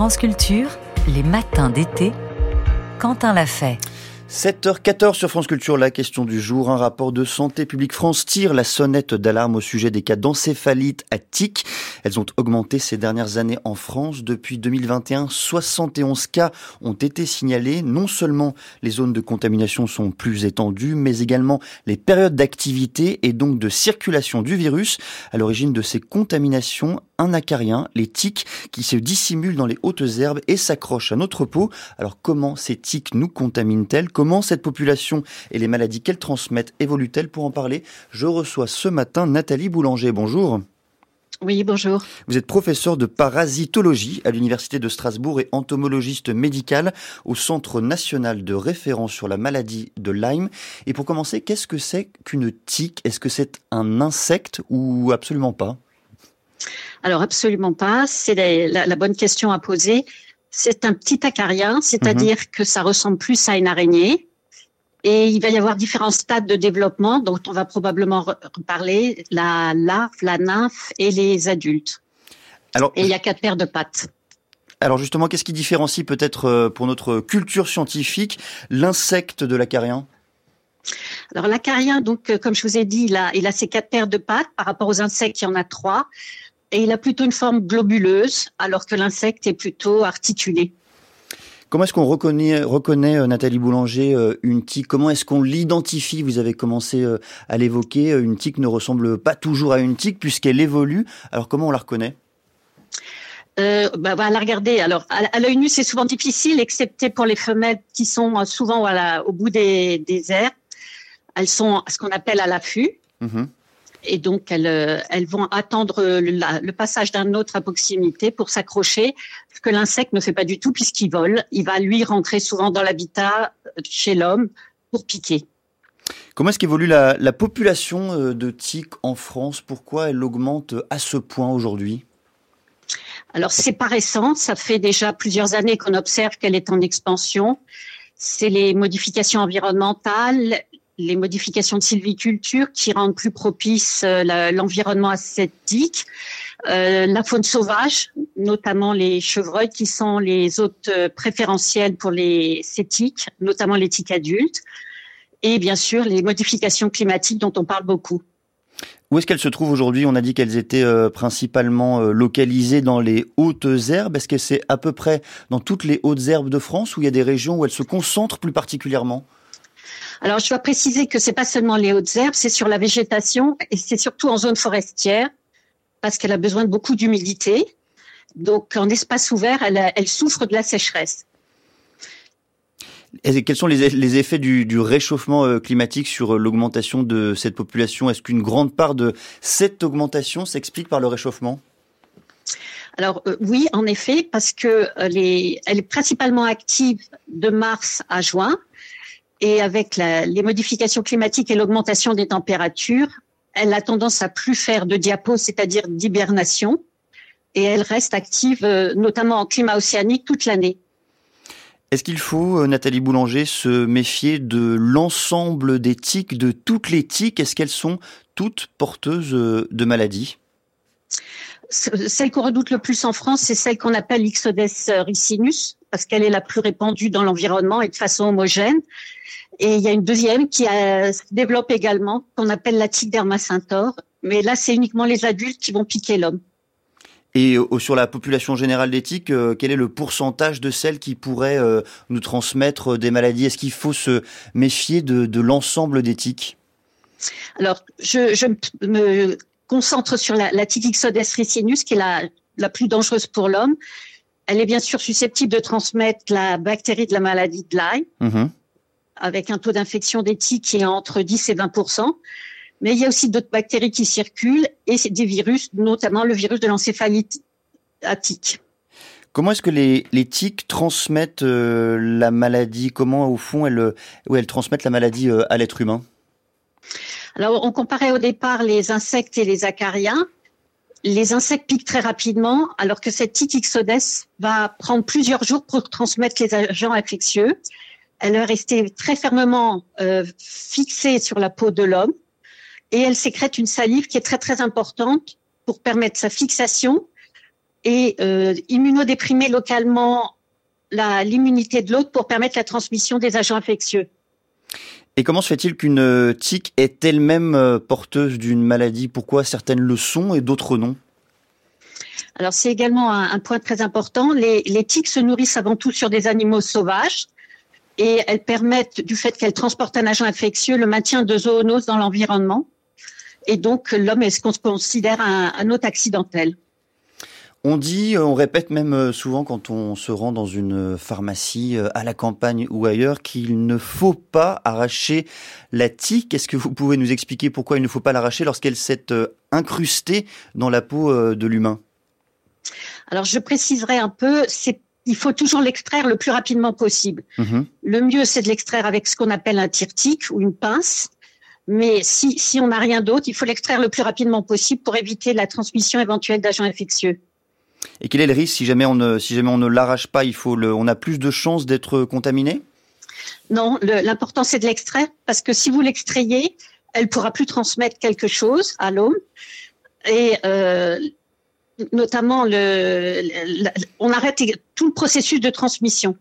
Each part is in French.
France Culture, les matins d'été, Quentin l'a fait. 7h14 sur France Culture, la question du jour. Un rapport de Santé publique France tire la sonnette d'alarme au sujet des cas d'encéphalite à tic. Elles ont augmenté ces dernières années en France. Depuis 2021, 71 cas ont été signalés. Non seulement les zones de contamination sont plus étendues, mais également les périodes d'activité et donc de circulation du virus. À l'origine de ces contaminations, un acarien, les tiques, qui se dissimulent dans les hautes herbes et s'accrochent à notre peau. Alors comment ces tiques nous contaminent-elles? Comment cette population et les maladies qu'elles transmettent évoluent-elles Pour en parler, je reçois ce matin Nathalie Boulanger. Bonjour. Oui, bonjour. Vous êtes professeur de parasitologie à l'Université de Strasbourg et entomologiste médical au Centre national de référence sur la maladie de Lyme. Et pour commencer, qu'est-ce que c'est qu'une tique? Est-ce que c'est un insecte ou absolument pas? Alors absolument pas. C'est la, bonne question à poser. C'est un petit acarien, c'est-à-dire mhm. que ça ressemble plus à une araignée. Et il va y avoir différents stades de développement dont on va probablement reparler, la larve, la nymphe et les adultes. Alors, et il y a quatre paires de pattes. Alors justement, qu'est-ce qui différencie peut-être euh, pour notre culture scientifique l'insecte de l'acarien? Alors l'acarien, donc euh, comme je vous ai dit, il a, il a ses quatre paires de pattes par rapport aux insectes, il y en a trois et il a plutôt une forme globuleuse, alors que l'insecte est plutôt articulé. Comment est-ce qu'on reconnaît, reconnaît euh, Nathalie Boulanger euh, une tique? Comment est-ce qu'on l'identifie? Vous avez commencé euh, à l'évoquer. Une tique ne ressemble pas toujours à une tique puisqu'elle évolue. Alors comment on la reconnaît? Euh, bah, bah, la regarder. Alors, à, l'œil nu, c'est souvent difficile, excepté pour les femelles qui sont souvent au bout des, des airs. Elles sont ce qu'on appelle à l'affût. Mm-hmm et donc elles, euh, elles vont attendre le, passage d'un autre à proximité pour s'accrocher, ce que l'insecte ne fait pas du tout puisqu'il vole. Il va lui rentrer souvent dans l'habitat chez l'homme pour piquer. Comment est-ce qu'évolue la, la, population euh, de tiques en France? Pourquoi elle augmente à ce point aujourd'hui? Alors c'est pas récent, ça fait déjà plusieurs années qu'on observe qu'elle est en expansion. C'est les modifications environnementales, les modifications de sylviculture qui rendent plus propice euh, l'environnement ascétique, euh, la faune sauvage, notamment les chevreuils qui sont les hôtes euh, préférentiels pour les cétiques, notamment les tiques adultes, et bien sûr les modifications climatiques dont on parle beaucoup. Où est-ce qu'elles se trouvent aujourd'hui? On a dit qu'elles étaient principalement localisées dans les hautes herbes. Est-ce que c'est à peu près dans toutes les hautes herbes de France ou il y a des régions où elles se concentrent plus particulièrement? Alors, je dois préciser que c'est pas seulement les hautes herbes, c'est sur la végétation et c'est surtout en zone forestière parce qu'elle a besoin de beaucoup d'humidité. Donc, en espace ouvert, elle, souffre de la sécheresse. Et quels sont les, effets du, réchauffement euh, climatique sur euh, l'augmentation de cette population? Est-ce qu'une grande part de cette augmentation s'explique par le réchauffement? Alors euh, oui, en effet, parce que elle est principalement active de mars à juin, et avec les modifications climatiques et l'augmentation des températures, elle a tendance à plus faire de diapos, c'est-à-dire d'hibernation, et elle reste active, euh, notamment en climat océanique, toute l'année. Est-ce qu'il faut, euh, Nathalie Boulanger, se méfier de l'ensemble des tiques, de toutes les tiques? Est-ce qu'elles sont toutes porteuses euh, de maladies? Celle qu'on redoute le plus en France, c'est celle qu'on appelle l'Ixodes ricinus, parce qu'elle est la plus répandue dans l'environnement et de façon homogène. Et il y a une deuxième qui se développe également, qu'on appelle la tique dermacentor. Mais là, c'est uniquement les adultes qui vont piquer l'homme. Et sur la population générale des tiques, euh, quel est le pourcentage de celles qui pourraient euh, nous transmettre des maladies? Est-ce qu'il faut se méfier de, l'ensemble des tiques? Alors, je, me concentre sur la, la tique Ixodes ricinus, qui est la, la plus dangereuse pour l'homme. Elle est bien sûr susceptible de transmettre la bactérie de la maladie de Lyme. Mm-hmm avec un taux d'infection des tiques qui est entre 10 et 20% mais il y a aussi d'autres bactéries qui circulent et c'est des virus, notamment le virus de l'encéphalite à tiques. Comment est-ce que les, les tiques transmettent euh, la maladie? Comment, au fond, elles, elles transmettent la maladie euh, à l'être humain? Alors, on comparait au départ les insectes et les acariens. Les insectes piquent très rapidement, alors que cette tique Ixodes va prendre plusieurs jours pour transmettre les agents infectieux elle est restée très fermement euh, fixée sur la peau de l'homme et elle sécrète une salive qui est très très importante pour permettre sa fixation et euh, immunodéprimer localement l'immunité de l'autre pour permettre la transmission des agents infectieux. Et comment se fait-il qu'une tique est elle-même euh, porteuse d'une maladie? Pourquoi certaines le sont et d'autres non? Alors c'est également un, point très important. Les, tiques se nourrissent avant tout sur des animaux sauvages et elles permettent, du fait qu'elles transportent un agent infectieux, le maintien de zoonoses dans l'environnement. Et donc l'homme est ce qu'on considère un hôte accidentel. On dit, on répète même euh, souvent quand on se rend dans une pharmacie euh, à la campagne ou ailleurs qu'il ne faut pas arracher la tique. Est-ce que vous pouvez nous expliquer pourquoi il ne faut pas l'arracher lorsqu'elle s'est euh, incrustée dans la peau de l'humain? Alors je préciserai un peu, c'est il faut toujours l'extraire le plus rapidement possible. Mhm. Le mieux, c'est de l'extraire avec ce qu'on appelle un tire-tique ou une pince. Mais si, si on n'a rien d'autre, il faut l'extraire le plus rapidement possible pour éviter la transmission éventuelle d'agents infectieux. Et quel est le risque si jamais on ne, si jamais on ne l'arrache pas il faut le, On a plus de chances d'être contaminé? Non, l'important c'est de l'extraire parce que si vous l'extrayez, elle pourra plus transmettre quelque chose à l'homme. Et euh, notamment, le, on arrête tout le processus de transmission.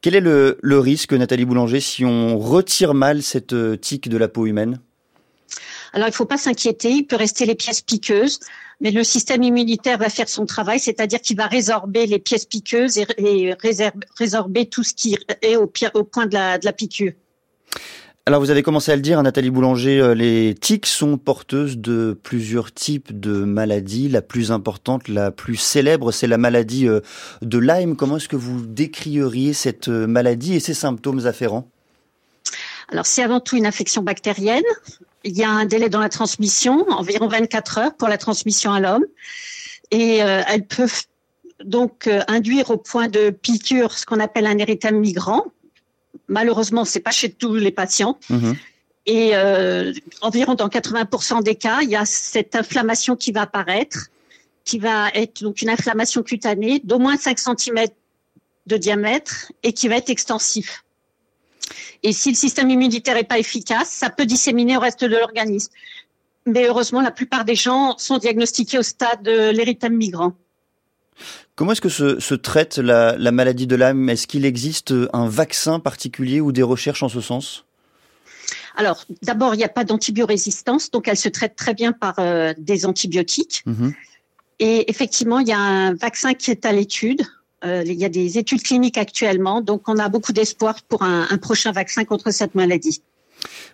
Quel est le, le risque, Nathalie Boulanger, si on retire mal cette euh, tique de la peau humaine? Alors, il ne faut pas s'inquiéter, il peut rester les pièces piqueuses, mais le système immunitaire va faire son travail, c'est-à-dire qu'il va résorber les pièces piqueuses et, résorber tout ce qui est au, point de la, piqûre. Alors vous avez commencé à le dire, hein, Nathalie Boulanger, euh, les tiques sont porteuses de plusieurs types de maladies. La plus importante, la plus célèbre, c'est la maladie euh, de Lyme. Comment est-ce que vous décrieriez cette euh, maladie et ses symptômes afférents? Alors c'est avant tout une infection bactérienne. Il y a un délai dans la transmission, environ 24 heures pour la transmission à l'homme. Et euh, elles peuvent donc euh, induire au point de piqûre ce qu'on appelle un érythème migrant. Malheureusement, c'est pas chez tous les patients. Mhm. Et euh, environ dans 80% des cas, il y a cette inflammation qui va apparaître, qui va être donc une inflammation cutanée d'au moins 5 cm de diamètre et qui va être extensif. Et si le système immunitaire n'est pas efficace, ça peut disséminer au reste de l'organisme. Mais heureusement, la plupart des gens sont diagnostiqués au stade de l'érythème migrant. Comment est-ce que se, traite la, maladie de Lyme Est-ce qu'il existe un vaccin particulier ou des recherches en ce sens? Alors, d'abord, il n'y a pas d'antibiorésistance, donc elle se traite très bien par euh, des antibiotiques. Mhm. Et effectivement, il y a un vaccin qui est à l'étude. Euh, il y a des études cliniques actuellement, donc on a beaucoup d'espoir pour un, prochain vaccin contre cette maladie.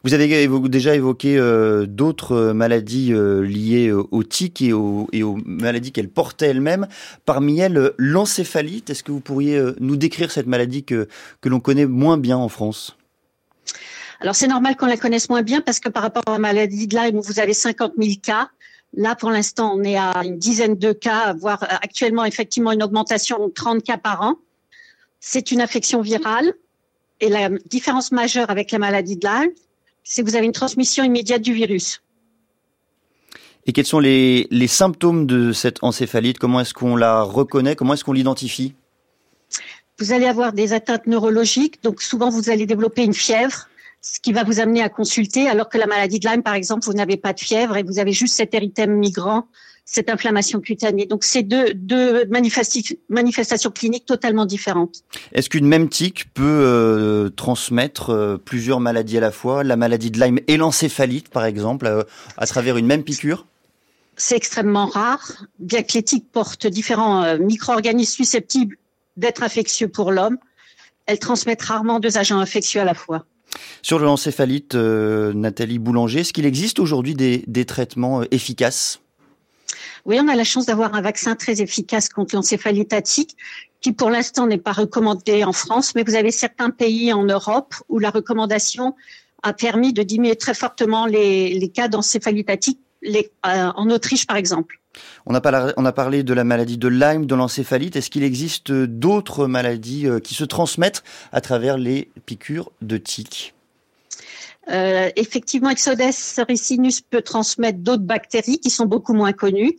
Vous avez déjà évoqué euh, d'autres maladies euh, liées aux tiques et aux, maladies qu'elle portait elle-même. Parmi elles, l'encéphalite. Est-ce que vous pourriez nous décrire cette maladie que, que l'on connaît moins bien en France? Alors c'est normal qu'on la connaisse moins bien parce que par rapport à la maladie de Lyme, vous avez 50 000 cas. Là, pour l'instant, on est à une dizaine de cas, voire actuellement effectivement une augmentation de 30 cas par an. C'est une infection virale. Et la différence majeure avec la maladie de Lyme, c'est que vous avez une transmission immédiate du virus. Et quels sont les, les symptômes de cette encéphalite? Comment est-ce qu'on la reconnaît? Comment est-ce qu'on l'identifie? Vous allez avoir des atteintes neurologiques. Donc souvent, vous allez développer une fièvre, ce qui va vous amener à consulter, alors que la maladie de Lyme, par exemple, vous n'avez pas de fièvre et vous avez juste cet érythème migrant, cette inflammation cutanée. Donc, c'est deux, deux manifestations cliniques totalement différentes. Est-ce qu'une même tique peut euh, transmettre euh, plusieurs maladies à la fois, la maladie de Lyme et l'encéphalite, par exemple, euh, à travers une même piqûre? C'est extrêmement rare, bien que les tiques portent différents micro-organismes susceptibles d'être infectieux pour l'homme. Elles transmettent rarement deux agents infectieux à la fois. Sur l'encéphalite, euh, Nathalie Boulanger, est-ce qu'il existe aujourd'hui des, traitements euh, efficaces? Oui, on a la chance d'avoir un vaccin très efficace contre l'encéphalite attique qui pour l'instant n'est pas recommandé en France, mais vous avez certains pays en Europe où la recommandation a permis de diminuer très fortement les, cas d'encéphalite attique, euh, en Autriche par exemple. On a, parlé, de la maladie de Lyme, de l'encéphalite. Est-ce qu'il existe d'autres maladies euh, qui se transmettent à travers les piqûres de tiques euh, effectivement, Exodes ricinus peut transmettre d'autres bactéries qui sont beaucoup moins connues.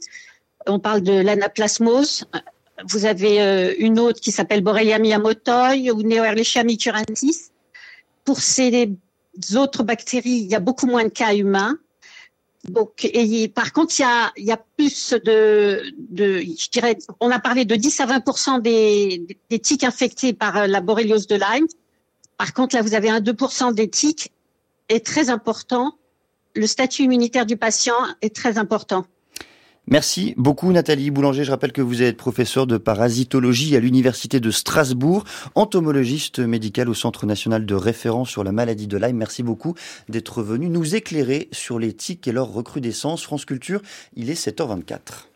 On parle de l'anaplasmose. Vous avez euh, une autre qui s'appelle Borrelia miyamotoi ou Neoerlichia. Pour ces autres bactéries, il y a beaucoup moins de cas humains. Donc, et par contre, il y a, y a plus de, je dirais, on a parlé de 10 à 20 des, des tiques infectés par la borréliose de Lyme. Par contre, là, vous avez un 2% des tiques est très important. Le statut immunitaire du patient est très important. Merci beaucoup Nathalie Boulanger. Je rappelle que vous êtes professeur de parasitologie à l'Université de Strasbourg, entomologiste médical au Centre national de référence sur la maladie de Lyme. Merci beaucoup d'être venu nous éclairer sur les tiques et leur recrudescence. France Culture, il est 7h24.